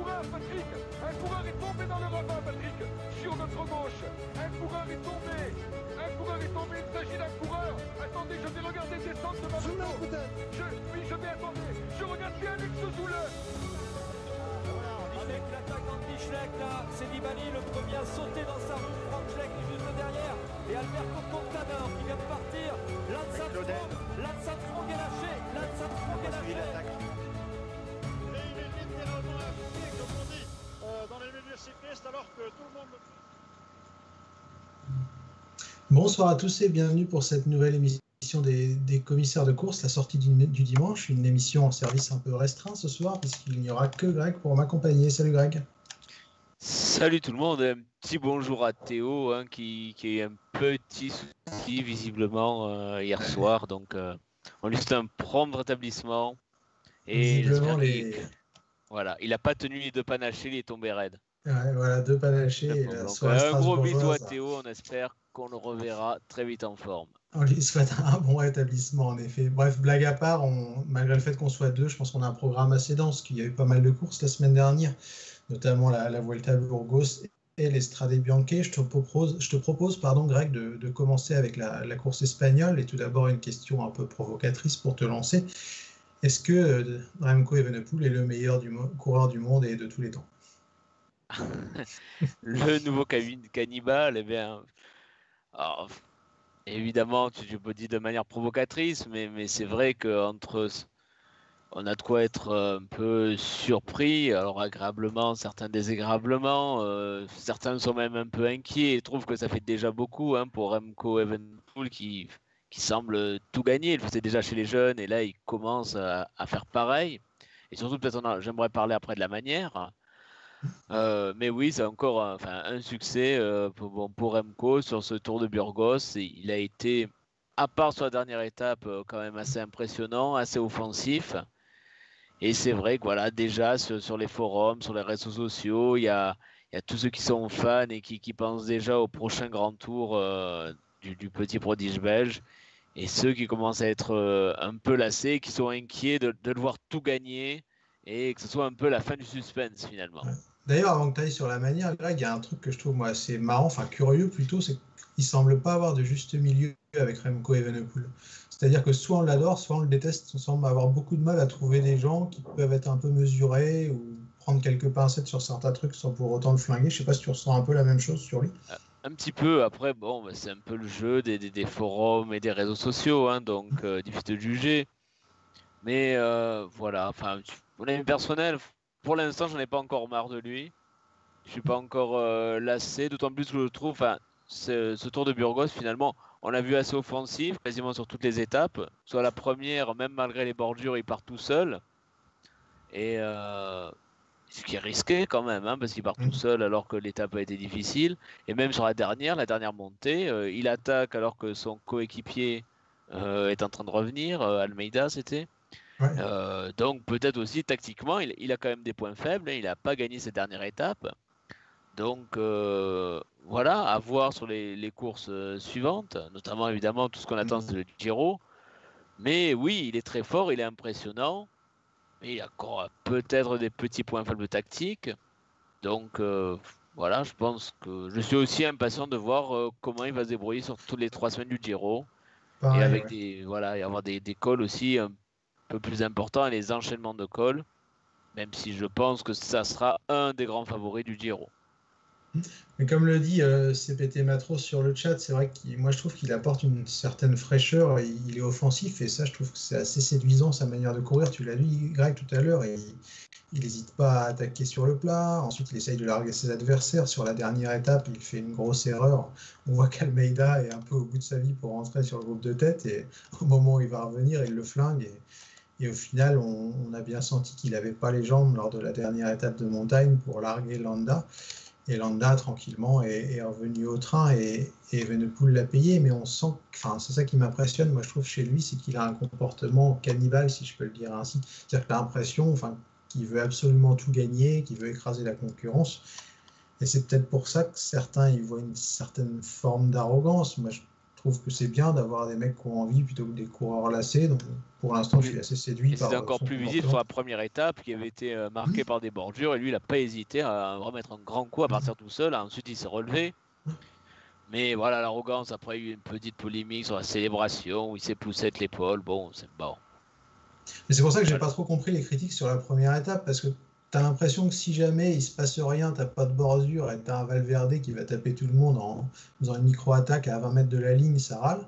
un coureur, Patrick. Un coureur est tombé dans le ravin, Patrick. Sur notre gauche Un coureur est tombé. Un coureur est tombé, il s'agit d'un coureur. Attendez, je vais regarder descendre de ma moto je, Oui, je vais attendre Je regarde bien Alex Zoule avec l'attaque d'Andy là, c'est Nibali le premier à sauter dans sa roue. Frank Schleck est juste derrière. Et Alberto Contador qui vient de partir. Lance Armstrong est lâché. Lance Armstrong est lâché. Les milieux cyclistes, alors que tout le monde. Bonsoir à tous et bienvenue pour cette nouvelle émission des, des, commissaires de course, la sortie du, du, dimanche, une émission en service un peu restreint ce soir, puisqu'il n'y aura que Greg pour m'accompagner. Salut Greg. Salut tout le monde, un petit bonjour à Théo hein, qui, qui a un petit souci visiblement euh, hier soir, donc euh, on lui souhaite un prompt rétablissement. Et les... voilà, il n'a pas tenu les deux panachés, il est tombé raide. Ouais, voilà, deux panachés. un gros bisou à Théo, on espère qu'on le reverra très vite en forme. On lui souhaite un bon rétablissement, en effet. Bref, blague à part, on, malgré le fait qu'on soit deux, je pense qu'on a un programme assez dense, qu'il y a eu pas mal de courses la semaine dernière, notamment la, la Vuelta Burgos et l'Estrade Bianche. Je te propose, je te propose pardon, Greg, de, de commencer avec la, la, course espagnole. Et tout d'abord, une question un peu provocatrice pour te lancer. Est-ce que euh, Remco Evenepoel est le meilleur du, coureur du monde et de tous les temps? Le nouveau cannibale, eh bien... Évidemment, tu, peux dire de manière provocatrice, mais, mais c'est vrai qu'entre. On a de quoi être euh, un peu surpris, alors agréablement, certains désagréablement. Euh, certains sont même un peu inquiets et trouvent que ça fait déjà beaucoup hein, pour Remco Evenpool qui, qui semble tout gagner. Il faisait déjà chez les jeunes et là il commence à, à faire pareil. Et surtout, peut-être, j'aimerais parler après de la manière. Euh, mais oui, c'est encore un, succès euh, pour, Remco sur ce Tour de Burgos. Il a été, à part sur la dernière étape, euh, quand même assez impressionnant, assez offensif. Et c'est vrai que voilà, déjà sur, les forums, sur les réseaux sociaux, il y a, tous ceux qui sont fans et qui, pensent déjà au prochain grand tour du, petit prodige belge. Et ceux qui commencent à être un peu lassés, qui sont inquiets de, de voir tout gagner et que ce soit un peu la fin du suspense finalement. D'ailleurs, avant que tu ailles sur la manière, Greg, il y a un truc que je trouve moi assez marrant, enfin curieux plutôt, c'est qu'il semble pas avoir de juste milieu avec Remco Evenepoel. C'est-à-dire que soit on l'adore, soit on le déteste. On semble avoir beaucoup de mal à trouver des gens qui peuvent être un peu mesurés ou prendre quelques pincettes sur certains trucs sans pour autant le flinguer. Je sais pas si tu ressens un peu la même chose sur lui. Euh, un petit peu. Après, bon, bah, c'est un peu le jeu des, forums et des réseaux sociaux, hein, donc euh, difficile de juger. Mais euh, voilà, enfin, avis personnel, pour l'instant, j'en ai pas encore marre de lui. Je suis pas encore euh, lassé, d'autant plus que je trouve, ce, ce, Tour de Burgos, finalement, on l'a vu assez offensif, quasiment sur toutes les étapes. Soit la première, même malgré les bordures, il part tout seul. Et euh, ce qui est risqué quand même, hein, parce qu'il part tout mm. seul alors que l'étape a été difficile. Et même sur la dernière, la dernière montée, euh, il attaque alors que son coéquipier euh, est en train de revenir. Almeida, c'était. Euh, donc peut-être aussi tactiquement, il, il, a quand même des points faibles. Hein, il n'a pas gagné cette dernière étape. Donc euh, voilà, à voir sur les, les courses euh, suivantes, notamment évidemment tout ce qu'on attend c'est le Giro. Mais oui, il est très fort, il est impressionnant. Mais il a encore peut-être des petits points faibles tactiques. Donc euh, voilà, je pense que je suis aussi impatient de voir comment il va se débrouiller sur toutes les trois semaines du Giro. Pareil, et avec ouais. des voilà, et avoir des, des cols aussi un peu plus importants et les enchaînements de cols. Même si je pense que ça sera un des grands favoris du Giro. Mais comme le dit euh, CPT Matros sur le chat, c'est vrai que moi je trouve qu'il apporte une certaine fraîcheur, il est offensif et ça je trouve que c'est assez séduisant sa manière de courir. Tu l'as dit Greg tout à l'heure, il n'hésite pas à attaquer sur le plat. Ensuite il essaye de larguer ses adversaires. Sur la dernière étape, il fait une grosse erreur. On voit qu'Almeida est un peu au bout de sa vie pour rentrer sur le groupe de tête et au moment où il va revenir, il le flingue. Et, et au final, on, a bien senti qu'il n'avait pas les jambes lors de la dernière étape de montagne pour larguer Landa. Et Landa, tranquillement, est, revenu au train et, et Evenepoel l'a payé. Mais on sent, enfin, c'est ça qui m'impressionne, moi, je trouve, chez lui, c'est qu'il a un comportement cannibale, si je peux le dire ainsi. C'est-à-dire que l'impression, enfin, qu'il veut absolument tout gagner, qu'il veut écraser la concurrence. Et c'est peut-être pour ça que certains y voient une certaine forme d'arrogance. Trouve que c'est bien d'avoir des mecs qui ont envie plutôt que des coureurs lassés. Donc pour l'instant, je suis assez séduit. C'était encore plus visible sur la première étape qui avait été euh, marquée par des bordures et lui, il n'a pas hésité à remettre un grand coup à partir tout seul. Ensuite, il s'est relevé. Mais voilà, l'arrogance. Après, il y a eu une petite polémique sur la célébration où il s'est poussé avec l'épaule. Bon, c'est bon. Mais c'est pour ça que j'ai pas trop compris les critiques sur la première étape parce que tu as l'impression que si jamais il se passe rien, t'as pas de bordure et tu un Valverde qui va taper tout le monde en faisant une micro-attaque à 20 mètres de la ligne, ça râle.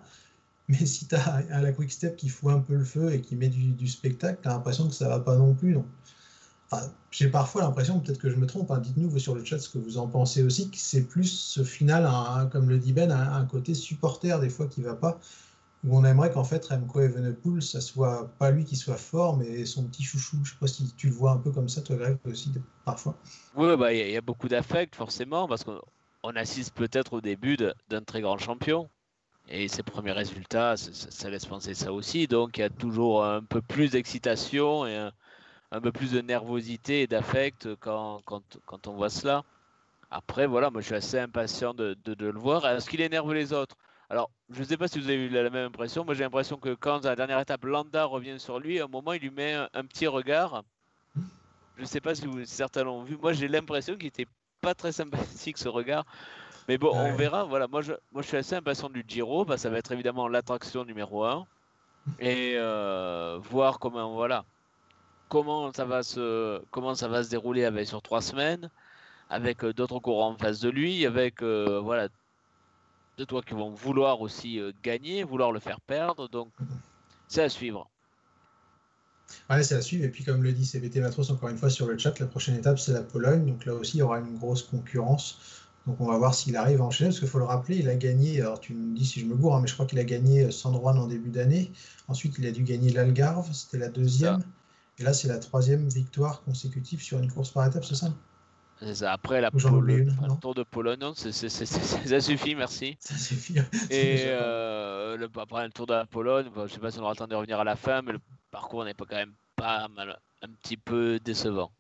Mais si tu as à la quick step qui fout un peu le feu et qui met du, spectacle, tu as l'impression que ça va pas non plus. j'ai parfois l'impression, peut-être que je me trompe, hein, dites-nous sur le chat ce que vous en pensez aussi, que c'est plus ce final, comme le dit Ben, un, un, côté supporter des fois qui va pas où on aimerait qu'en fait Remco Evenepoel, ça soit pas lui qui soit fort, mais son petit chouchou. Je sais pas si tu le vois un peu comme ça, toi, Greg, aussi, parfois. Oui, bah, il y, a beaucoup d'affect, forcément, parce qu'on assiste peut-être au début d'un très grand champion. Et ses premiers résultats, ça, laisse penser ça aussi. Donc, il y a toujours un peu plus d'excitation et un, peu plus de nervosité et d'affect quand, quand, quand, on voit cela. Après, voilà, moi, je suis assez impatient de, de le voir. Est-ce qu'il énerve les autres? Alors, je ne sais pas si vous avez eu la même impression. Moi, j'ai l'impression que quand, la dernière étape, Landa revient sur lui, à un moment, il lui met un, petit regard. Je ne sais pas si, vous, certains l'ont vu. Moi, j'ai l'impression qu'il n'était pas très sympathique, ce regard. Mais bon, on verra. Voilà, moi je, moi, je suis assez impatient du Giro. Bah, ça va être évidemment l'attraction numéro 1. Et euh, voir comment, voilà, comment, ça va se, comment ça va se dérouler avec, sur trois semaines, avec euh, d'autres courants en face de lui, avec euh, voilà, de toi qui vont vouloir aussi euh, gagner, vouloir le faire perdre. Donc, c'est à suivre. Ouais, c'est à suivre. Et puis, comme le dit CBT Matros encore une fois sur le chat, la prochaine étape, c'est la Pologne. Donc là aussi, il y aura une grosse concurrence. Donc on va voir s'il arrive à enchaîner, parce qu'il faut le rappeler, il a gagné, alors tu me dis si je me gourre, hein, mais je crois qu'il a gagné Sandroine en début d'année. Ensuite, il a dû gagner l'Algarve, c'était la deuxième. Et là, c'est la troisième victoire consécutive sur une course par étape, c'est ça? Après la le Tour de Pologne, non, ça suffit, merci. Ça suffit. Et euh, le, après le Tour de la Pologne, je ne sais pas si on aura le temps de revenir à la fin, mais le parcours n'est pas quand même pas mal, un petit peu décevant.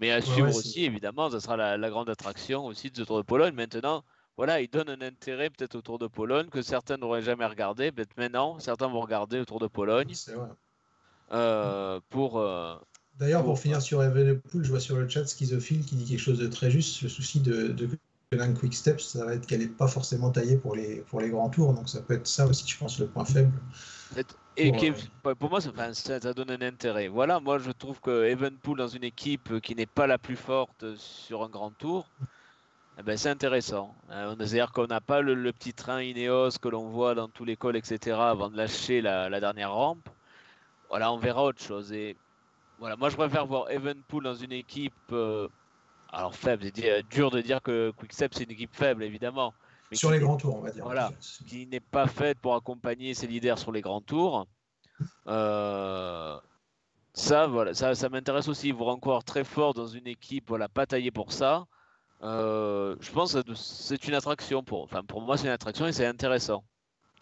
Mais à suivre aussi, évidemment, ça sera la, grande attraction aussi de ce Tour de Pologne. Maintenant, voilà, il donne un intérêt peut-être au Tour de Pologne que certains n'auraient jamais regardé. Peut-être maintenant, certains vont regarder le Tour de Pologne. Euh, pour, euh, D'ailleurs, pour finir sur Evenepoel, je vois sur le chat Schizophile qui dit quelque chose de très juste. Le souci de, de Quick Steps, ça va être qu'elle n'est pas forcément taillée pour les, pour les grands tours. Donc ça peut être ça aussi, je pense, le point faible. Et pour, pour moi, ça, ça, donne un intérêt. Voilà, moi je trouve que Evenpool dans une équipe qui n'est pas la plus forte sur un grand tour, eh ben, c'est intéressant. Euh, c'est-à-dire qu'on n'a pas le, petit train Ineos que l'on voit dans tous les cols, etc., avant de lâcher la, la dernière rampe. Voilà, on verra autre chose. Et voilà, moi je préfère voir Evenpool dans une équipe. Euh, alors faible, c'est euh, dur de dire que Quickstep c'est une équipe faible évidemment. sur les grands tours, on va dire. Voilà, qui n'est pas faite pour accompagner ses leaders sur les grands tours. Euh, ça, voilà, ça, ça m'intéresse aussi. Voir encore très fort dans une équipe, voilà, pas taillée pour ça. je pense que c'est une attraction pour. Enfin, pour moi, c'est une attraction et c'est intéressant.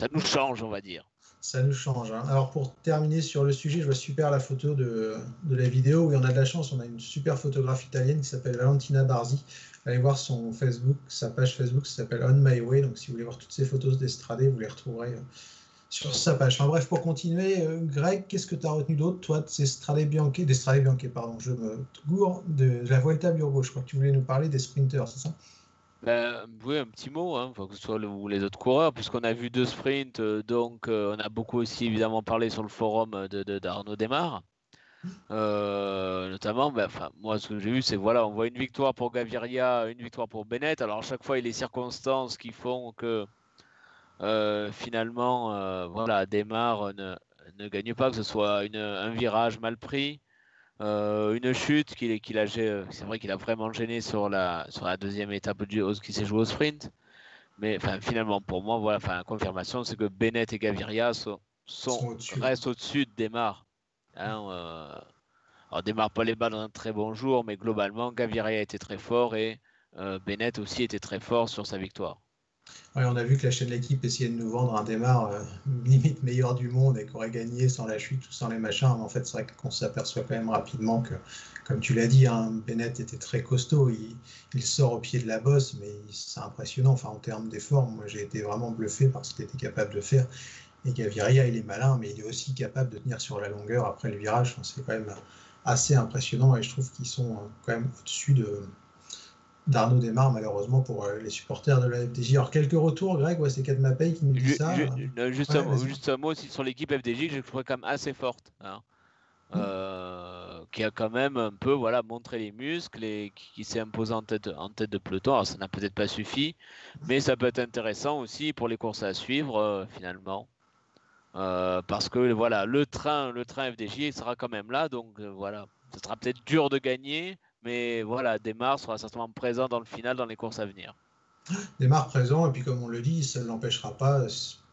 Ça nous change, on va dire ça nous change. Hein. Alors pour terminer sur le sujet, je vois super la photo de, la vidéo où on a de la chance, on a une super photographe italienne qui s'appelle Valentina Barzi. Allez voir son Facebook, sa page Facebook s'appelle On My Way. Donc si vous voulez voir toutes ces photos d'Estrade, vous les retrouverez euh, sur sa page. Enfin bref, pour continuer, euh, Greg, qu'est-ce que tu as retenu d'autre, toi, de ces Strade Bianche, des pardon, je me gourre, de, la Vuelta Burgos. Je crois que tu voulais nous parler des sprinters, c'est ça? Ben, oui, un petit mot, hein, que ce soit les autres coureurs, puisqu'on a vu deux sprints, euh, donc euh, on a beaucoup aussi évidemment parlé sur le forum de, d'Arnaud. Euh, notamment, ben, moi ce que j'ai vu, c'est voilà, on voit une victoire pour Gaviria, une victoire pour Bennett. Alors à chaque fois, il y a les circonstances qui font que finalement, voilà, ne, ne, gagne pas, que ce soit un virage mal pris, euh, une chute qu'il qu'il a, c'est vrai qu'il a vraiment gêné sur la, sur la deuxième étape du, qui s'est joué au sprint. Mais finalement, pour moi, voilà, enfin, confirmation, c'est que Bennett et Gaviria sont, sont, restent au-dessus de Demar. Hein, euh, alors, Demar pas les balles dans un très bon jour, mais globalement, Gaviria était très fort et euh, Bennett aussi était très fort sur sa victoire. On a vu que la chaîne l'équipe essayait de nous vendre un démarre euh, limite meilleur du monde et qu'on aurait gagné sans la chute ou sans les machins. Mais en fait, c'est vrai qu'on s'aperçoit quand même rapidement que, comme tu l'as dit, hein, Bennett était très costaud. Il, sort au pied de la bosse, mais c'est impressionnant. Enfin, en termes d'effort, moi j'ai été vraiment bluffé par ce qu'il était capable de faire. Et Gaviria, il est malin, mais il est aussi capable de tenir sur la longueur après le virage. c'est quand même assez impressionnant et je trouve qu'ils sont quand même au-dessus de, d'Arnaud Desmar, malheureusement, pour euh, les supporters de la FDJ. Alors, quelques retours, Greg, ouais, c'est Kadmapay qui nous dit ça. juste, un, mot aussi sur l'équipe FDJ que je trouve quand même assez forte. Hein. Mm. Euh, qui a quand même un peu voilà, montré les muscles et qui, s'est imposé en tête, en tête de peloton. Alors, ça n'a peut-être pas suffi, mais ça peut être intéressant aussi pour les courses à suivre, euh, finalement. parce que voilà, le train, le train FDJ sera quand même là, donc voilà, ce sera peut-être dur de gagner, mais voilà, Desmar sera certainement présent dans le final, dans les courses à venir. Desmar présent, et puis comme on le dit, ça ne l'empêchera pas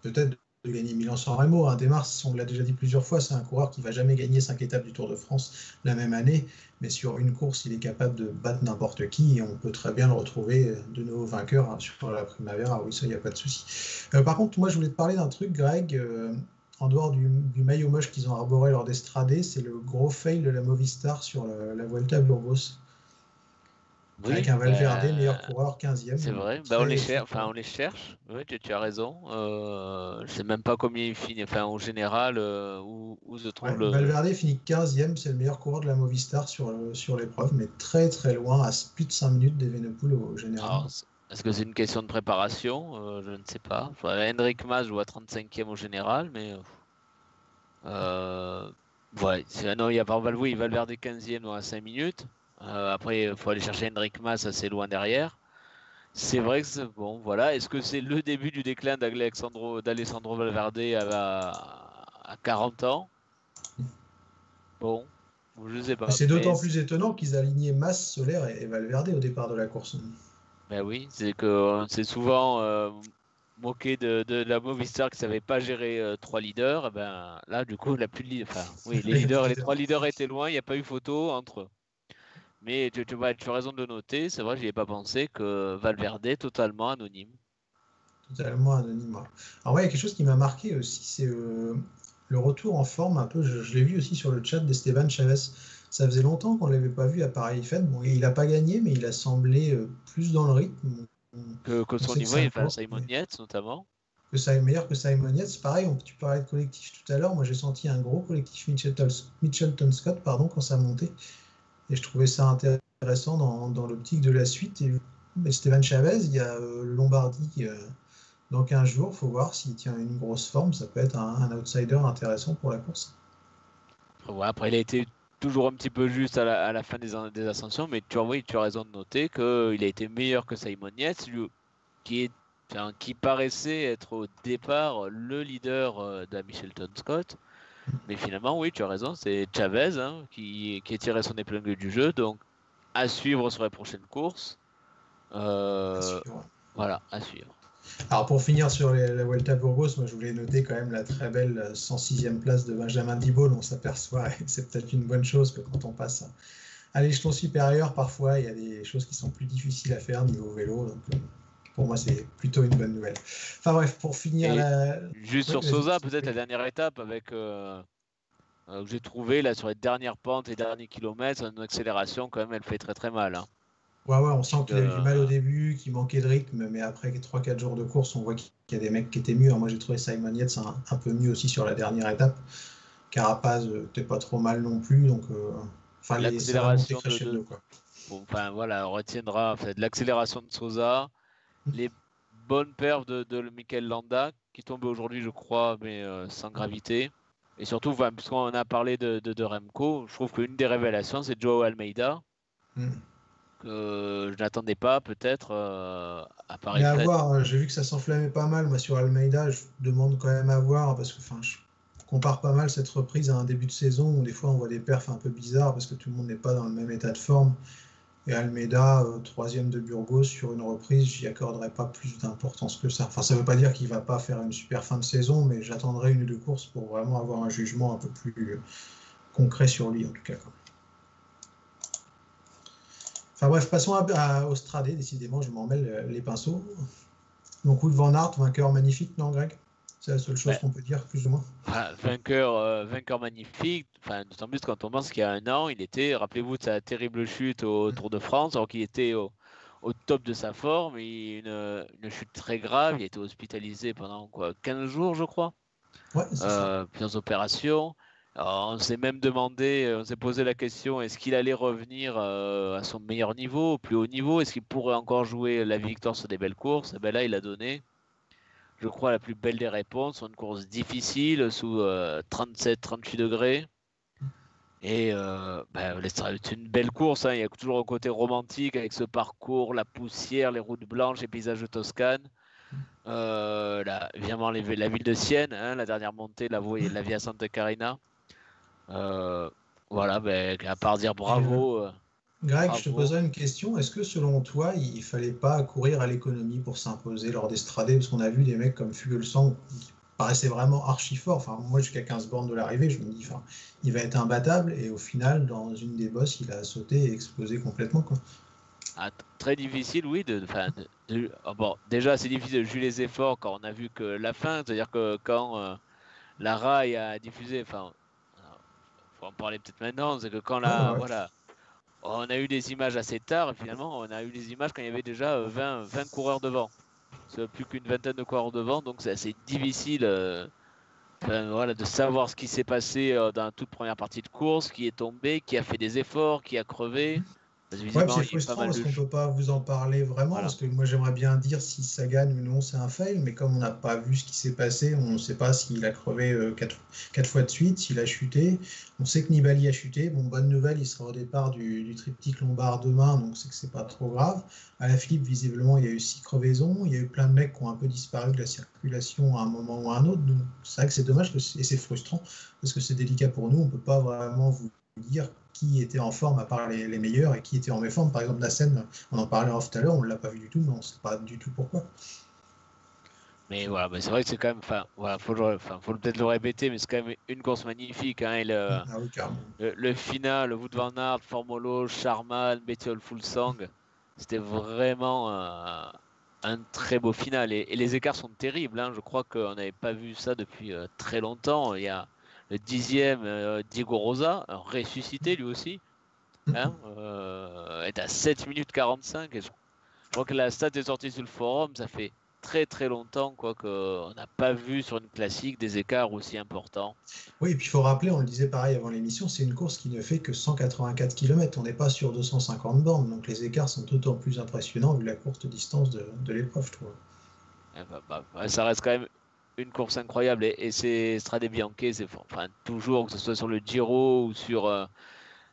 peut-être de gagner Milan-San Remo. Hein. On l'a déjà dit plusieurs fois, c'est un coureur qui va jamais gagner 5 étapes du Tour de France la même année, mais sur une course, il est capable de battre n'importe qui, et on peut très bien le retrouver de nouveau vainqueur hein, sur la Primavera. Oui, ça, il n'y a pas de souci. Euh, par contre, moi, je voulais te parler d'un truc, Greg. Euh, en dehors du, maillot moche qu'ils ont arboré lors d'Estradé, c'est le gros fail de la Movistar sur la Vuelta à Burgos avec un Valverde, bah, meilleur coureur, 15e. C'est vrai, bah, on, les cherche, enfin, on les cherche, oui, tu, as raison. Euh, je ne sais même pas combien il finit, enfin, en général, euh, où, où, se trouve le. Valverde finit 15e, c'est le meilleur coureur de la Movistar sur, euh, sur l'épreuve, mais très très loin, à plus de 5 minutes d'Evenepoel au général. Est-ce que c'est une question de préparation? Je ne sais pas. Hendrik Mas joue à 35e au général, mais. ouais, non, il y a pas Valverde 15e à 5 minutes. Euh, après, il faut aller chercher Hendrik Mas assez loin derrière. C'est vrai que c'est bon, voilà. Est-ce que c'est le début du déclin d'Alessandro Valverde à, à 40 ans? Bon, je sais pas. C'est d'autant plus étonnant qu'ils alignaient Mas, Solaire et Valverde au départ de la course. Ben oui, c'est que c'est souvent euh, moqué de, la Movistar qui savait pas gérer euh, trois leaders. Eh ben là, du coup, la plus enfin, oui, les leaders, les trois leaders étaient loin. Il n'y a pas eu photo entre eux. Mais tu, tu, tu, as raison de noter, c'est vrai, je n'y ai pas pensé que Valverde est totalement anonyme. Totalement anonyme. Alors, ouais, il y a quelque chose qui m'a marqué aussi, c'est euh, le retour en forme un peu. Je, l'ai vu aussi sur le chat d'Esteban Chavez. Ça faisait longtemps qu'on ne l'avait pas vu à pareil fait. Bon, il n'a pas gagné, mais il a semblé euh, plus dans le rythme. Que, que son niveau, il Simon Yates notamment. Que ça est meilleur que Simon Yates. Pareil, on, tu parlais de collectif tout à l'heure. Moi, j'ai senti un gros collectif Mitchelton, Mitchelton Scott pardon, quand ça montait. Et je trouvais ça intéressant dans, dans l'optique de la suite. Et, Stéphane Chavez, il y a euh, Lombardie euh, dans 15 jours. Il faut voir s'il tient une grosse forme. Ça peut être un, outsider intéressant pour la course. après, il a été toujours un petit peu juste à la, la fin des, ascensions, mais tu, as raison de noter qu'il a été meilleur que Simon Yates, qui, est, qui paraissait être au départ le leader euh, de Michelton Scott. Mais finalement, oui, tu as raison, c'est Chavez hein, qui, qui a tiré son épingle du jeu. Donc, à suivre sur les prochaines courses. Euh, voilà, à suivre. Alors pour finir sur la Vuelta Burgos, moi je voulais noter quand même la très belle 106e place de Benjamin Dibol. On s'aperçoit, et c'est peut-être une bonne chose que quand on passe à l'échelon supérieur, parfois il y a des choses qui sont plus difficiles à faire niveau vélo. Donc euh, pour moi, c'est plutôt une bonne nouvelle. Enfin bref, pour finir. La... Juste sur Sosa, peut-être la dernière étape avec. Euh, euh, j'ai trouvé là sur les dernières pentes, les derniers kilomètres, une accélération quand même, elle fait très très mal. Hein. Ouais, ouais, on sent qu'il a eu du mal au début, qu'il manquait de rythme, mais après 3-4 jours de course, on voit qu'il y a des mecs qui étaient mieux. moi, j'ai trouvé Simon Yates un, un, peu mieux aussi sur la dernière étape. Carapaz euh, pas trop mal non plus, donc. enfin, l'accélération de, quoi. enfin voilà, on retiendra de l'accélération de Sosa, les bonnes perfs de, de Michael Landa, qui tombait aujourd'hui, je crois, mais euh, sans gravité. Et surtout, puisqu'on a parlé de, de, Remco, je trouve qu'une des révélations, c'est Joao Almeida. Hmm. Que je n'attendais pas, peut-être, euh, à Paris. Mais à voir, j'ai vu que ça s'enflammait pas mal. Moi, sur Almeida, je demande quand même à voir, parce que je compare pas mal cette reprise à un début de saison où des fois on voit des perfs un peu bizarres parce que tout le monde n'est pas dans le même état de forme. Et Almeida, euh, troisième de Burgos, sur une reprise, j'y accorderai pas plus d'importance que ça. Enfin, ça ne veut pas dire qu'il va pas faire une super fin de saison, mais j'attendrai une ou deux courses pour vraiment avoir un jugement un peu plus concret sur lui, en tout cas. Enfin bref, passons à, à Décidément, je m'en mêle les pinceaux. Donc Wood Van Aert, vainqueur magnifique, non Greg? C'est la seule chose qu'on peut dire, plus ou moins. vainqueur, euh, vainqueur magnifique. Enfin, d'autant plus quand on pense qu'il y a un an, il était, rappelez-vous de sa terrible chute au. Tour de France, alors qu'il était au, top de sa forme, une, une, chute très grave, il a été hospitalisé pendant quoi 15 jours, je crois. Ouais, euh, plusieurs opérations. on s'est même demandé, euh, on s'est posé la question est-ce qu'il allait revenir euh, à son meilleur niveau, au plus haut niveau? Est-ce qu'il pourrait encore jouer la victoire sur des belles courses? Et eh ben Là, il a donné, je crois, la plus belle des réponses. Une course difficile sous 37-38 degrés. Et ben, c'est une belle course. Hein. Il y a toujours un côté romantique avec ce parcours, la poussière, les routes blanches, les paysages de Toscane. Euh, évidemment, la ville de Sienne, hein, la dernière montée, la, la Via Santa Carina. Euh, voilà, ben, à part dire bravo. Greg, je te poserai une question. Est-ce que selon toi, il fallait pas courir à l'économie pour s'imposer lors des stradés? Parce qu'on a vu des mecs comme Fugelsang qui paraissaient vraiment archi fort. Enfin, moi, jusqu'à 15 bornes de l'arrivée, je me dis, enfin, il va être imbattable. Et au final, dans une des bosses, il a sauté et explosé complètement. Quoi. Ah, très difficile, oui. De, oh, bon, déjà, c'est difficile de juger les efforts quand on a vu que la fin, c'est-à-dire que quand euh, la RAI a diffusé, enfin, faut en parler peut-être maintenant, c'est que quand la, voilà, on a eu des images assez tard, finalement, on a eu des images quand il y avait déjà 20, euh, 20 coureurs devant. Plus qu'une vingtaine de coureurs devant, donc c'est assez difficile. Euh, de savoir ce qui s'est passé dans la toute première partie de course, qui est tombé, qui a fait des efforts, qui a crevé. Ouais, c'est frustrant parce qu'on ne peut pas vous en parler vraiment. Parce que moi, j'aimerais bien dire si ça gagne ou non, c'est un fail. Mais comme on n'a pas vu ce qui s'est passé, on ne sait pas s'il a crevé 4 euh, fois de suite, s'il a chuté. On sait que Nibali a chuté. Bon, bonne nouvelle, il sera au départ du, triptyque lombard demain, donc c'est que c'est pas trop grave. À la Philippe, visiblement, il y a eu six crevaisons. Il y a eu plein de mecs qui ont un peu disparu de la circulation à un moment ou à un autre. Donc c'est vrai que c'est dommage et c'est frustrant parce que c'est délicat pour nous. On ne peut pas vraiment vous dire qui était en forme à part les, meilleurs et qui était en méforme. Par exemple, la scène, on en parlait tout à l'heure, on ne l'a pas vu du tout, mais on ne sait pas du tout pourquoi. Mais voilà, c'est vrai que c'est quand même, enfin, voilà, faut, faut peut-être le répéter, mais c'est quand même une course magnifique. Hein, le, ah le, final, le Wood Van Aert, Formolo, Charman, Bettiol Fulsang, c'était vraiment un très beau final. Et, les écarts sont terribles. Hein. Je crois qu'on n'avait pas vu ça depuis euh, très longtemps. Il y a, dixième, euh, Diego Rosa, ressuscité lui aussi, hein, euh, est à 7 minutes 45. Et je, crois que la stat est sortie sur le forum, ça fait très très longtemps quoi qu'on n'a pas vu sur une classique des écarts aussi importants. Oui, et puis il faut rappeler, on le disait pareil avant l'émission, c'est une course qui ne fait que 184 km, on n'est pas sur 250 bornes, donc les écarts sont d'autant plus impressionnants vu la courte distance de, l'épreuve, je trouve. Eh ben, bah, ça reste quand même une course incroyable et, c'est Strade Bianche, c'est enfin, toujours, que ce soit sur le Giro ou sur euh,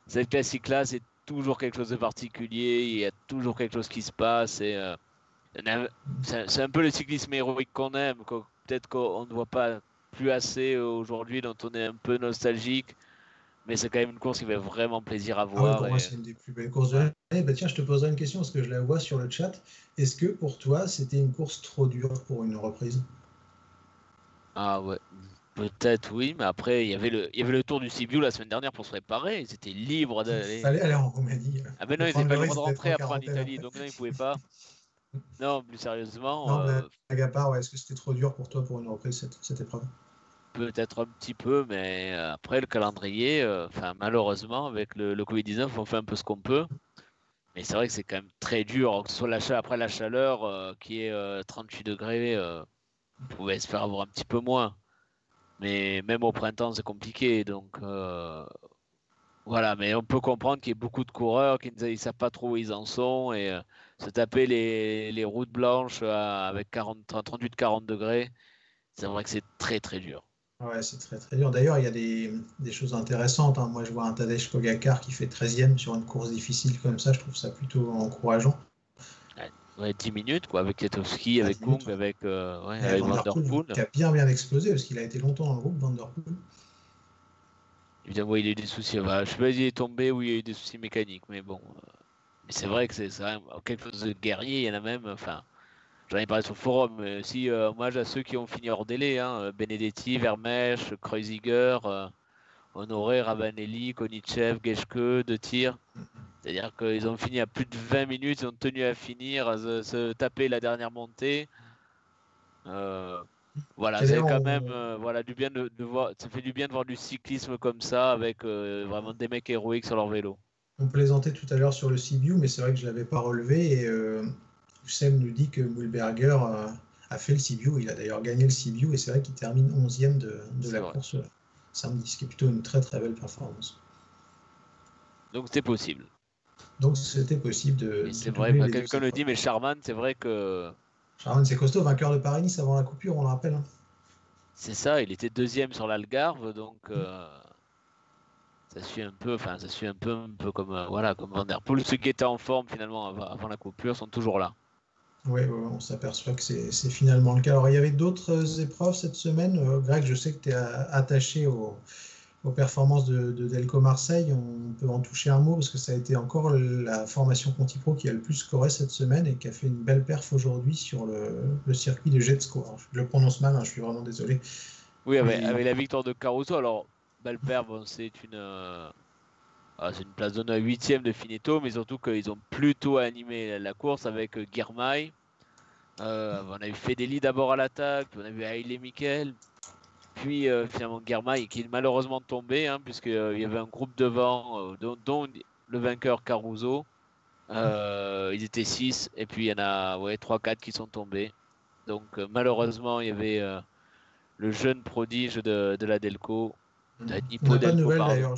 cette classique-là, c'est toujours quelque chose de particulier, il y a toujours quelque chose qui se passe. Et, euh, c'est un peu le cyclisme héroïque qu'on aime, peut-être qu'on ne voit pas plus assez aujourd'hui, dont on est un peu nostalgique. Mais c'est quand même une course qui fait vraiment plaisir à ah voir. pour moi, c'est une des plus belles courses de l'année. Bah, tiens, je te poserai une question parce que je la vois sur le chat. Est-ce que pour toi, c'était une course trop dure pour une reprise? Ah ouais, peut-être oui, mais après il y avait le, il y avait le tour du Sibiu la semaine dernière pour se préparer, ils étaient libres d'aller. Aller en Roumanie. Ah ben non, ils n'étaient pas libres de rentrer après en Italie, donc non, ils pouvaient pas. Non, plus sérieusement. Non, euh... ouais, est-ce que c'était trop dur pour toi pour une reprise cette, cette épreuve? Peut-être un petit peu, mais euh, après le calendrier, euh, enfin malheureusement avec le, le Covid-19, on fait un peu ce qu'on peut. Mais c'est vrai que c'est quand même très dur, que ce soit après la chaleur euh, qui est 38 degrés on pouvait se faire avoir un petit peu moins. Mais même au printemps, c'est compliqué. Donc euh, voilà, mais on peut comprendre qu'il y a beaucoup de coureurs qui ne savent pas trop où ils en sont et euh, se taper les, routes blanches avec 38-40 degrés, c'est vrai que c'est très très dur. Ouais, c'est très très dur. D'ailleurs, il y a des, choses intéressantes. Hein. Moi, je vois un Tadej Pogacar qui fait 13e sur une course difficile comme ça. Je trouve ça plutôt encourageant. 10 minutes, quoi, avec Ketowski, avec Kung, avec, euh, ouais, avec Vanderpool. Qui a bien bien explosé parce qu'il a été longtemps dans le groupe, Vanderpool. Évidemment, il a eu des soucis. Enfin, je sais pas s'il est tombé ou il y a eu des soucis mécaniques, mais bon. Euh, mais c'est vrai que c'est quelque chose de guerrier. Il y en a même. Enfin, j'en ai parlé sur le forum. Mais si euh, moi, j'ai ceux qui ont fini hors délai hein, Benedetti, Vermesch, Kreuziger, Honoré, Ravanelli, Konichev, Geschke, de tir. C'est-à-dire qu'ils ont fini à plus de 20 minutes, ils ont tenu à finir, à se, taper la dernière montée. voilà, c'est quand même voilà, du bien de, voir, ça fait du bien de voir du cyclisme comme ça avec vraiment des mecs héroïques sur leur vélo. On plaisantait tout à l'heure sur le Sibiu, mais c'est vrai que je ne l'avais pas relevé. Et euh, nous dit que Mulberger a, fait le Sibiu. Il a d'ailleurs gagné le Sibiu et c'est vrai qu'il termine 11e de, la course samedi, ce qui est plutôt une très très belle performance. Donc c'était possible. Donc c'était possible de. C'est vrai, quelqu'un le dit, mais Charman, c'est vrai que. Charman, c'est costaud, vainqueur de Paris-Nice avant la coupure, on le rappelle. Hein. C'est ça, il était deuxième sur l'Algarve, donc. Euh, ça suit un peu, enfin ça suit un peu, un peu comme euh, voilà comme Van der Poel. Ceux qui étaient en forme finalement avant, la coupure sont toujours là. Oui, on s'aperçoit que c'est finalement le cas. Alors il y avait d'autres euh, épreuves cette semaine. Euh, Greg, je sais que tu es attaché aux, performances de, Delco Marseille. On peut en toucher un mot parce que ça a été encore la formation Conti Pro qui a le plus scoré cette semaine et qui a fait une belle perf aujourd'hui sur le, circuit de Jetsco. je le prononce mal, hein, je suis vraiment désolé. Oui, avec, avec la victoire de Caruso. Alors Balper, c'est une, euh, c'est une place d'honneur 8 de Finetto, mais surtout qu'ils ont plutôt animé la course avec euh, Girmay. Euh, on a eu Fedeli d'abord à l'attaque, on a vu Haile Mikel, puis finalement Girmay qui est malheureusement tombé, hein, puisqu'il y avait un groupe devant, dont, le vainqueur Caruso. ils étaient 6, et puis il y en a ouais, 3-4 qui sont tombés. Donc malheureusement, il y avait le jeune prodige de la Delco on n'a pas de nouvelles d'ailleurs,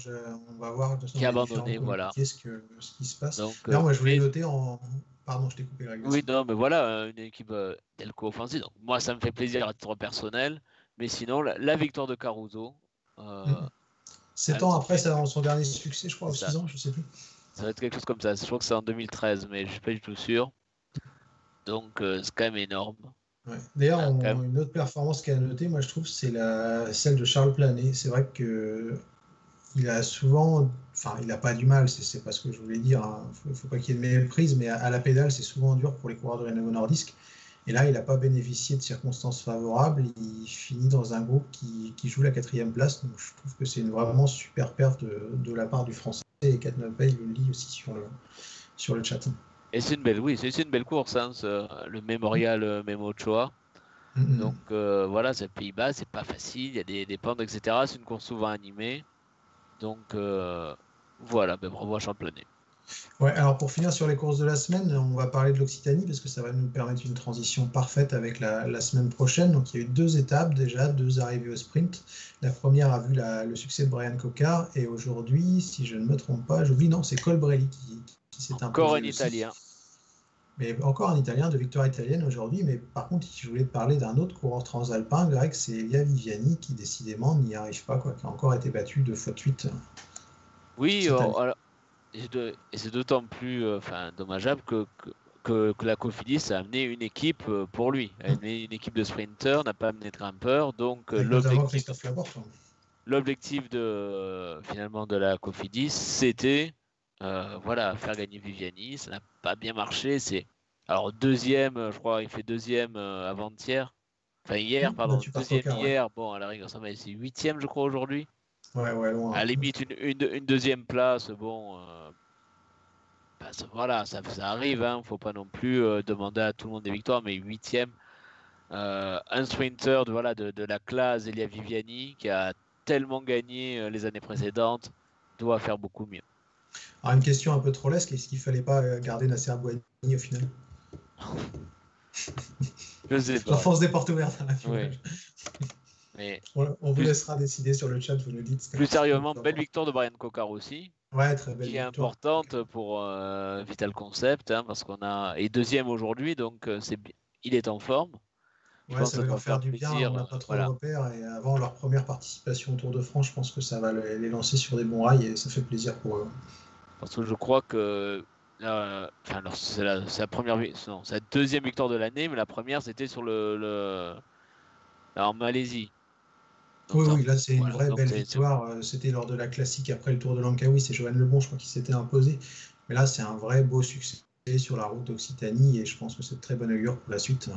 on va voir qui a abandonné, voilà. Qu'est-ce que, ce qui se passe Donc, euh, moi je voulais noter en. Pardon, je t'ai coupé la Oui, non, mais voilà, une équipe euh, Delco offensive. Donc, moi, ça me fait plaisir à titre personnel. Mais sinon, la, victoire de Caruso. Euh, mmh. 7 ans après son dernier succès, je crois, ou 6 ans, je sais plus. Ça va être quelque chose comme ça. Je crois que c'est en 2013, mais je suis pas du tout sûr. Donc, euh, c'est quand même énorme. D'ailleurs, une autre performance qui a noté, moi je trouve, c'est la, celle de Charles Planet. C'est vrai que il a souvent, enfin, il n'a pas du mal, c'est pas ce que je voulais dire, il hein. ne faut, pas qu'il y ait de méprise, mais à, la pédale, c'est souvent dur pour les coureurs de Renault Nordisk. Et là, il n'a pas bénéficié de circonstances favorables. Il finit dans un groupe qui, joue la quatrième place. Donc, je trouve que c'est une vraiment super perte de, la part du Français. Et Katnopay le lit aussi sur le, sur le chat. Et c'est une belle, oui, c'est une belle course, hein, le mémorial euh, Memo Choa. Mm-hmm. Donc euh, voilà, c'est Pays-Bas, c'est pas facile, il y a des, des pentes, etc. C'est une course souvent animée. Donc euh, voilà, ben, bravo à Champlanet. Ouais, alors pour finir sur les courses de la semaine, on va parler de l'Occitanie parce que ça va nous permettre une transition parfaite avec la, semaine prochaine. Donc il y a eu deux étapes déjà, deux arrivées au sprint. La première a vu le succès de Brian Cocard et aujourd'hui, si je ne me trompe pas, j'oublie, non, c'est Colbrelli qui, encore un Italien. Mais encore un Italien de victoire italienne aujourd'hui. Mais par contre, je voulais te parler d'un autre coureur transalpin grec, c'est Elia Viviani, qui décidément n'y arrive pas, quoi, qui a encore été battu deux fois de suite. Oui, et c'est d'autant plus euh, enfin, dommageable que, que, la Cofidis a amené une équipe euh, pour lui. Elle a amené une équipe de sprinteurs, n'a pas amené de grimpeurs. Donc euh, l'objectif de finalement de la Cofidis, c'était euh, voilà, faire gagner Viviani, ça n'a pas bien marché. C'est alors deuxième, je crois, il fait deuxième euh, avant-hier. Enfin hier, pardon, deuxième hier. Bon, à la rigueur, ça va, c'est huitième, je crois, aujourd'hui. Ouais, ouais, À la limite, une, deuxième place, bon. Euh, bah, voilà, ça, ça arrive, hein, faut pas non plus demander à tout le monde des victoires, mais huitième. un sprinter de, voilà, de, de la classe Elia Viviani qui a tellement gagné les années précédentes doit faire beaucoup mieux. Alors, une question un peu trop lesque, est-ce qu'il fallait pas euh, garder Nasser Bouani au final? Je sais pas. L'enfance des portes ouvertes à la Mais on, vous laissera décider sur le chat, vous nous dites. Plus sérieusement, belle victoire de Brian Cocard aussi. Ouais, très belle qui est importante pour euh, Vital Concept, hein, parce qu'on a et deuxième aujourd'hui, donc euh, c'est il est en forme. Ouais, ça va leur faire, du bien. On n'a pas trop de repères et avant leur première participation au Tour de France, je pense que ça va les lancer sur des bons rails et ça fait plaisir pour eux. Parce que je crois que enfin, c'est la, la, première, non, la deuxième victoire de l'année, mais la première c'était sur le, en Malaisie. oui, oui, là c'est une vraie belle victoire. Euh, c'était lors de la classique après le Tour de Langkawi, c'est Joanne Lebon, je crois, qui s'était imposé. Mais là, c'est un vrai beau succès sur la route d'Occitanie et je pense que c'est de très bonne augure pour la suite.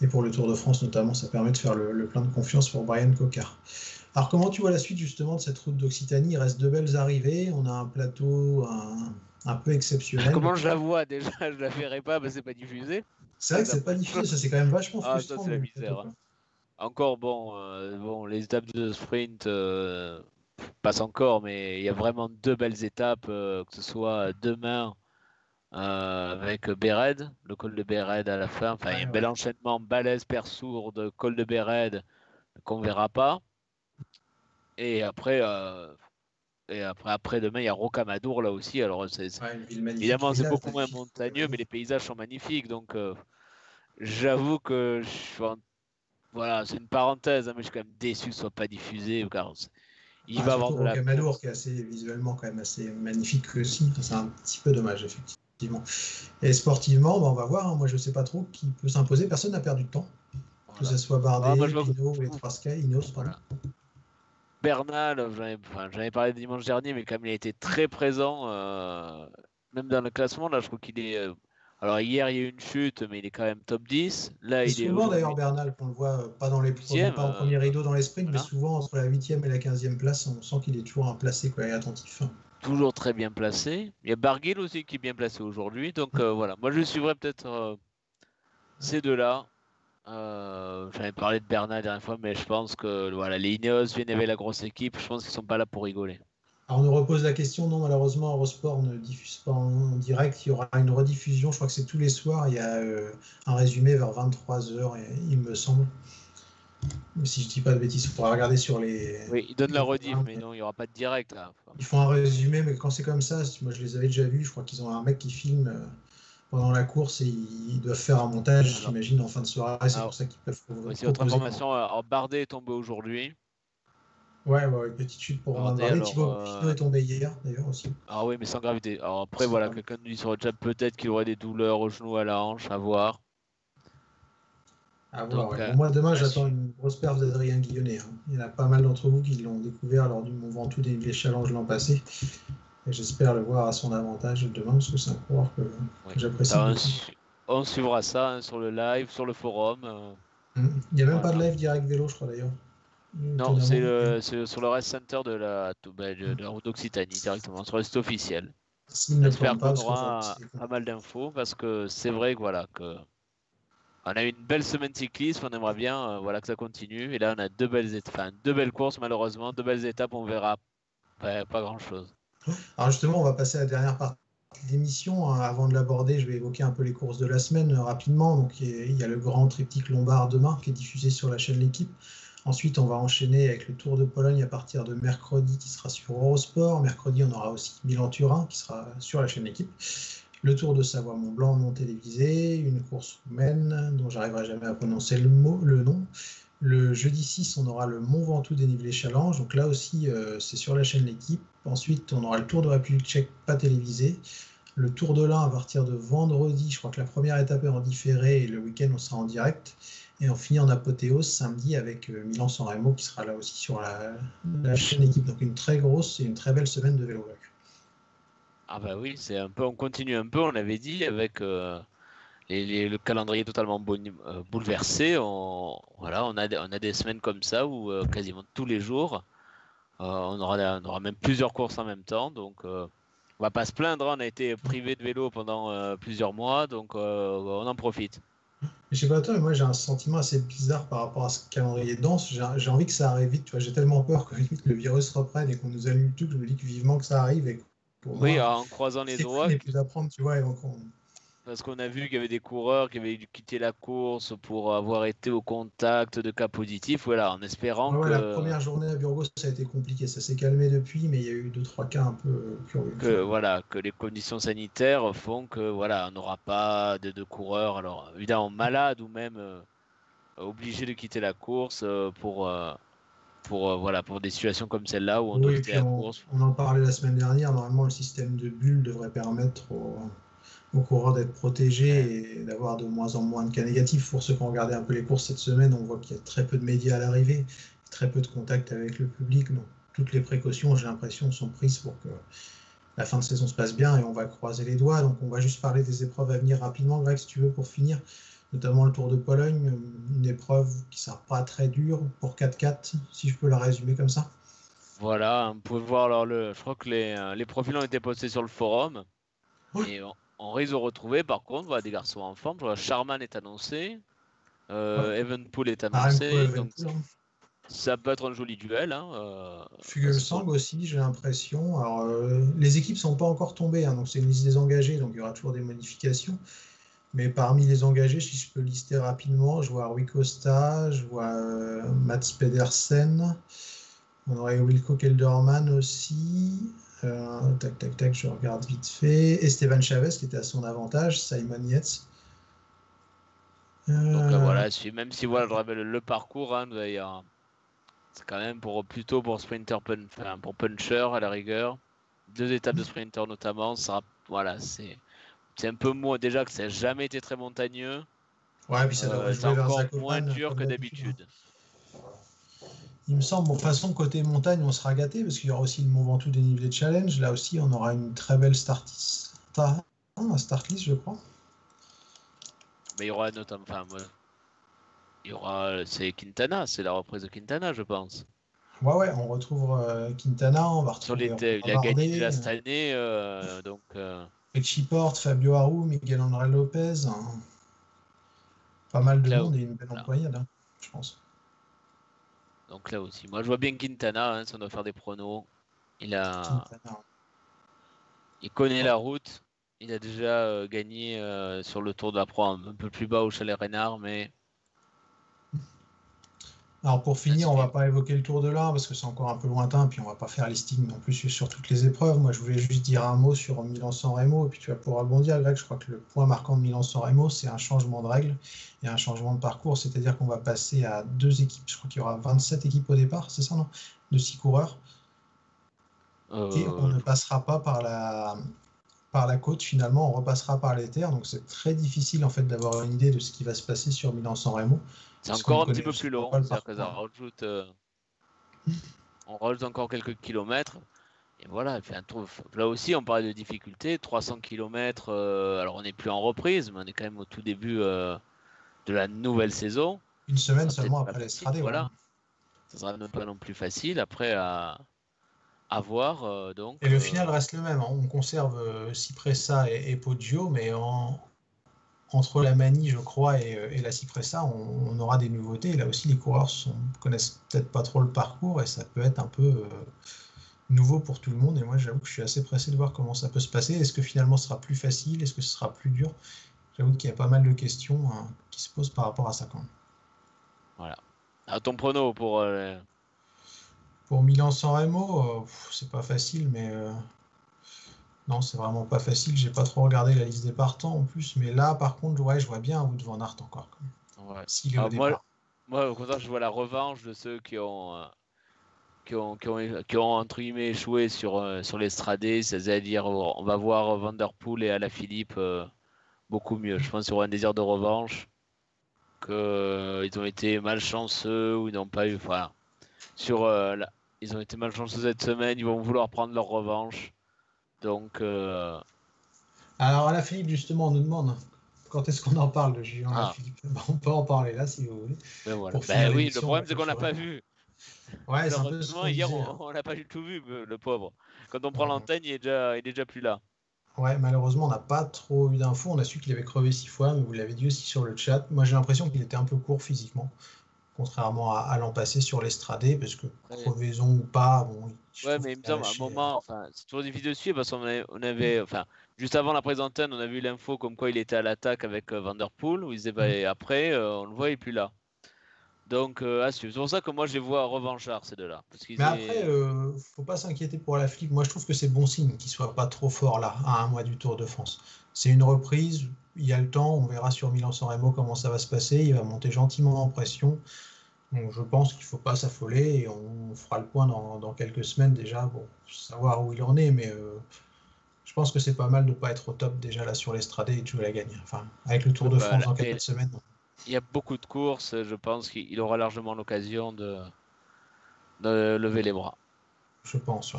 Et pour le Tour de France notamment, ça permet de faire le, plein de confiance pour Brian Cocard. Alors comment tu vois la suite justement de cette route d'Occitanie? Il reste de belles arrivées, on a un plateau un, peu exceptionnel. Comment je la vois déjà? Je la verrai pas, mais c'est pas diffusé. C'est vrai que c'est pas difficile, ça c'est quand même vachement Ah, frustrant. c'est la misère, hein. Encore, bon, euh, bon, les étapes de sprint euh, passent encore, mais il y a vraiment deux belles étapes, euh, que ce soit demain euh, avec Béred, le col de Béred à la fin. Enfin, il y a un Ouais, bel enchaînement, balèze, Persourde, col de Béred, qu'on verra pas. Et après, euh, et après, après demain, il y a Rocamadour là aussi. Alors, c'est, Ouais, évidemment, c'est beaucoup moins montagneux, mais les paysages sont magnifiques. Donc, euh, j'avoue que je suis en- voilà, c'est une parenthèse, hein, mais je suis quand même déçu que ce soit pas diffusé. Car il Ah, va avoir surtout de la Rocamadour, qui est assez visuellement quand même assez magnifique aussi. C'est un petit peu dommage, effectivement. Et sportivement, bah, on va voir. hein. Moi, je sais pas trop qui peut s'imposer. Personne n'a perdu de temps. Que ce soit Bardet, Ah, moi, Pinot ou les trois Sky, Ineos, pardon. Voilà. Bernal, j'en enfin, ai parlé dimanche dernier, mais comme il a été très présent, euh, même dans le classement, là, je crois qu'il est. euh, alors, hier, il y a eu une chute, mais il est quand même top 10. Là, Et il est. souvent d'ailleurs Bernal, qu'on le voit euh, pas dans les Huitième, pas en euh, premier rideau dans les sprints, voilà. mais souvent entre la 8e et la 15e place, on sent qu'il est toujours un placé quoi, et attentif. Toujours très bien placé. Il y a Barguil aussi qui est bien placé aujourd'hui. Donc euh, voilà, moi je suivrai peut-être euh, ces deux-là. Euh, J'avais parlé de Bernard la dernière fois, mais je pense que voilà, les Ineos viennent avec la grosse équipe. Je pense qu'ils sont pas là pour rigoler. Alors on nous repose la question, non malheureusement Eurosport ne diffuse pas en, direct, il y aura une rediffusion, je crois que c'est tous les soirs, il y a un résumé vers 23h il me semble. Si je dis pas de bêtises, il faudra regarder sur les... Oui, ils donnent la rediff, mais non, il n'y aura pas de direct là. Ils font un résumé, mais quand c'est comme ça, moi je les avais déjà vus, je crois qu'ils ont un mec qui filme euh, pendant la course et ils, doivent faire un montage, j'imagine, en fin de soirée, c'est pour ça qu'ils peuvent autre proposer- information, alors Bardet est tombé aujourd'hui. Ouais, ouais, petite chute pour Bardet, Bardet. alors, Thibaut euh, est tombé hier, d'ailleurs, aussi. Ah oui, mais sans gravité. Alors après, voilà, quelqu'un nous dit sur le chat peut-être qu'il aurait des douleurs au genou, à la hanche, à voir. À voir, Donc, ouais. euh, Pour moi, demain, j'attends une grosse perf d'Adrien Guillonnet. hein. Il y en a pas mal d'entre vous qui l'ont découvert lors du Mont Ventoux des les challenges l'an passé. Et j'espère le voir à son avantage demain, parce que c'est un coureur que, j'apprécie on, suivra ça hein, sur le live, sur le forum. euh. Mm. Il n'y a même Voilà. pas de live direct vélo, je crois, d'ailleurs. Non, c'est le- sur le rest center de la, de, bah, de- la route d'Occitanie directement, sur le site officiel. J'espère qu'on aura pas mal d'infos parce que c'est vrai que voilà que on a eu une belle semaine cycliste, on aimerait bien euh, voilà que ça continue et là on a deux belles étapes, deux belles courses malheureusement, deux belles étapes, on verra pas, pas grand chose. Alors justement, on va passer à la dernière partie de l'émission. hein. Avant de l'aborder, je vais évoquer un peu les courses de la semaine euh, rapidement. Donc, il y a le grand triptyque Lombard demain qui est diffusé sur la chaîne L'équipe. Ensuite, on va enchaîner avec le Tour de Pologne à partir de mercredi qui sera sur Eurosport. Mercredi, on aura aussi Milan-Turin qui sera sur la chaîne L'équipe. Le Tour de Savoie-Mont-Blanc non télévisé, une course roumaine dont j'arriverai jamais à prononcer le nom. Le jeudi 6, on aura le Mont Ventoux dénivelé challenge. Donc là aussi, euh, c'est sur la chaîne L'équipe. Ensuite, on aura le Tour de République tchèque pas télévisé. Le Tour de l'Ain à partir de vendredi. Je crois que la première étape est en différé et le week-end, on sera en direct. Et on finit en apothéose samedi avec euh, Milan-San Remo qui sera là aussi sur la, chaîne Équipe. Donc une très grosse et une très belle semaine de vélo. Ah bah oui, c'est un peu, on continue un peu, on avait dit avec euh, le calendrier totalement euh, bouleversé. On, a, des- semaines comme ça où euh, quasiment tous les jours, on, aura, on aura même plusieurs courses en même temps. Donc on va pas se plaindre, hein, on a été privé de vélo pendant plusieurs mois, donc on en profite. Je sais pas toi, mais moi j'ai un sentiment assez bizarre par rapport à ce calendrier dense. J'ai envie que ça arrive vite. Tu vois, j'ai tellement peur que le virus reprenne et qu'on nous allume tout que je me dis vivement que ça arrive. Et pour Oui, moi, en croisant les c'est doigts, cool et plus à prendre, tu vois. Et donc on- parce qu'on a vu qu'il y avait des coureurs qui avaient dû quitter la course pour avoir été au contact de cas positifs. Voilà, en espérant Ouais, ouais, que. La première journée à Burgos, ça a été compliqué. Ça s'est calmé depuis, mais il y a eu deux trois cas un peu euh, curieux. que voilà que les conditions sanitaires font que voilà on n'aura pas de, de coureurs alors évidemment malades ou même euh, obligés de quitter la course euh, pour euh, pour euh, voilà pour des situations comme celle-là où on doit Oui, puis la on, course on en parlait la semaine dernière. Normalement, le système de bulles devrait permettre aux, aux coureurs d'être protégés et d'avoir de moins en moins de cas négatifs. Pour ceux qui ont regardé un peu les courses cette semaine, on voit qu'il y a très peu de médias à l'arrivée, très peu de contact avec le public. Donc, toutes les précautions, j'ai l'impression, sont prises pour que la fin de saison se passe bien et on va croiser les doigts. Donc, on va juste parler des épreuves à venir rapidement, Greg, si tu veux, pour finir. Notamment le Tour de Pologne, une épreuve qui ne sera pas très dure pour 4x4, si je peux la résumer comme ça. voilà vous pouvez voir alors le je crois que les, euh, les profils ont été postés sur le forum Oui. et on, on risque de retrouver par contre voilà, des garçons en forme. Charman est annoncé. Euh, Evenpool est annoncé. donc, hein. ça peut être un joli duel. Hein, euh, Fugelsang aussi, j'ai l'impression. Alors, euh, les équipes sont pas encore tombées, hein, donc c'est une liste des engagés, donc il y aura toujours des modifications. Mais parmi les engagés, si je peux lister rapidement, je vois Rui Costa, je vois euh, Mats Pedersen, on aurait Wilco Kelderman aussi. Euh, tac, tac, tac, je regarde vite fait. Esteban Chavez qui était à son avantage, Simon Yates. Donc euh, voilà, même si voilà, je rappelle le parcours, hein, c'est quand même pour, plutôt pour sprinter, pour puncher à la rigueur. Deux étapes de sprinter notamment, ça, voilà, c'est un peu moins déjà que ça n'a jamais été très montagneux. Ouais, puis ça euh, c'est encore moins dur que d'habitude. Il me semble, de toute façon, côté montagne, on sera gâté parce qu'il y aura aussi le Mont Ventoux dénivelé challenge. Là aussi, on aura une très belle start, start list, je crois. Mais il y aura notamment. Enfin, il y aura. C'est Quintana, c'est la reprise de Quintana, je pense. Ouais, ouais, on retrouve euh, Quintana, on va retrouver. Sur il a gagné déjà cette année, euh, donc. Euh... Porte, Fabio Aru, Miguel André Lopez. Hein. Pas mal de monde et une belle employade, hein, je pense. Donc là aussi, moi je vois bien Quintana, hein, ça doit faire des pronos. Il a. Il connaît la route. Il a déjà euh, gagné euh, sur le Tour de la Pro un peu plus bas au Chalet Reynard, mais. Alors pour finir, on va pas évoquer le Tour de l'Ar parce que c'est encore un peu lointain, puis on va pas faire listing non plus sur toutes les épreuves. Moi, je voulais juste dire un mot sur Milan-San Remo, et puis tu vas pouvoir rebondir, Greg. Je crois que le point marquant de Milan-San Remo, c'est un changement de règle et un changement de parcours, c'est-à-dire qu'on va passer à deux équipes. Je crois qu'il y aura 27 équipes au départ, c'est ça, non? De six coureurs. Euh, et on ne passera pas par la, par la côte, finalement, on repassera par les terres. Donc c'est très difficile en fait d'avoir une idée de ce qui va se passer sur Milan-San Remo. C'est encore un petit peu plus long, c'est-à-dire que ça rajoute, euh, on rajoute encore quelques kilomètres. Et voilà. Là aussi, on parlait de difficulté, 300 km. Euh, alors on n'est plus en reprise, mais on est quand même au tout début euh, de la nouvelle saison. Une semaine seulement après l'Estrade. Voilà. Ça sera pas non plus facile après à, à voir. donc, et le final reste le même. Hein. On conserve Cipressa et, et Poggio, mais en, entre la Manie, je crois, et, euh, la Cipressa, on, aura des nouveautés. là aussi, les coureurs ne connaissent peut-être pas trop le parcours et ça peut être un peu euh, nouveau pour tout le monde. Et moi, j'avoue que je suis assez pressé de voir comment ça peut se passer. Est-ce que finalement, ce sera plus facile? Est-ce que ce sera plus dur? J'avoue qu'il y a pas mal de questions hein, qui se posent par rapport à ça quand même. Voilà. À ton prono pour. Euh, pour Milan-San Remo, c'est pas facile, mais non, c'est vraiment pas facile. J'ai pas trop regardé la liste des partants en plus, mais là, par contre, ouais, je vois bien un bout de Van Aert encore. Ouais. S'il est au moi, moi, au contraire, je vois la revanche de ceux qui ont, euh, qui ont, qui ont, qui ont, entre guillemets échoué sur, euh, sur l'estradé. C'est-à-dire, on va voir Vanderpool et Alaphilippe euh, beaucoup mieux. Je pense qu'il y aura un désir de revanche, qu'ils ont été malchanceux ou ils n'ont pas eu. Voilà. Sur, ils ont été malchanceux cette semaine, ils vont vouloir prendre leur revanche. Donc. Euh... Alors, la Philippe, justement, on nous demande quand est-ce qu'on en parle de Julien ah. Philippe? On peut en parler là si vous voulez. Ben ben oui, le problème, c'est qu'on l'a pas vu. Ouais, c'est un peu ce hier, on l'a pas du tout vu, le pauvre. Quand on prend l'antenne, il, est déjà, il est déjà plus là. Ouais, malheureusement, on n'a pas trop eu d'infos. On a su qu'il avait crevé six fois, mais vous l'avez dit aussi sur le chat. Moi, j'ai l'impression qu'il était un peu court physiquement contrairement à, l'an passé sur l'estradé, parce que crevaison ou pas, bon. Ouais, mais il me semble à un moment, enfin, c'est toujours difficile de suivre parce qu'on avait, on avait, enfin, juste avant la d'antenne, on a vu l'info comme quoi il était à l'attaque avec euh, Vanderpool, où il disait, bah, mm. après, euh, on le voit, il est plus là. Donc, euh, C'est pour ça que moi, je les vois revanchard, ces deux-là. Mais après, euh, faut pas s'inquiéter pour la flip. Moi, je trouve que c'est bon signe qu'il soit pas trop fort là, à un mois du Tour de France. C'est une reprise, il y a le temps, on verra sur Milan-San Remo comment ça va se passer. Il va monter gentiment en pression. Donc je pense qu'il ne faut pas s'affoler et on fera le point dans, quelques semaines déjà pour savoir où il en est. Mais euh, je pense que c'est pas mal de ne pas être au top déjà là sur l'Estrade et de jouer la gagne. Enfin, avec le Tour de France dans quelques semaines. Il y a beaucoup de courses, je pense qu'il aura largement l'occasion de, de, lever les bras. Je pense,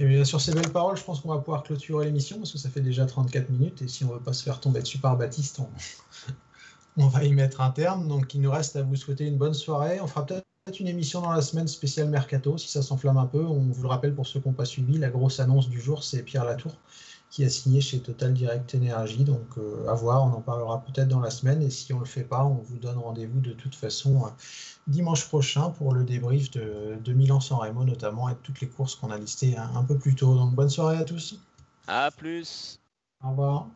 Et bien, sur ces belles paroles, je pense qu'on va pouvoir clôturer l'émission parce que ça fait déjà 34 minutes et si on ne veut pas se faire tomber dessus par Baptiste, on, on va y mettre un terme. Donc, il nous reste à vous souhaiter une bonne soirée. On fera peut-être une émission dans la semaine spéciale Mercato, si ça s'enflamme un peu. On vous le rappelle pour ceux qui n'ont pas suivi, la grosse annonce du jour, c'est Pierre Latour qui a signé chez Total Direct Energy. Donc euh, à voir, on en parlera peut-être dans la semaine. Et si on ne le fait pas, on vous donne rendez-vous de toute façon euh, dimanche prochain pour le débrief de, de Milan-San Remo notamment et de toutes les courses qu'on a listées un, un peu plus tôt. Donc bonne soirée à tous. À plus. Au revoir.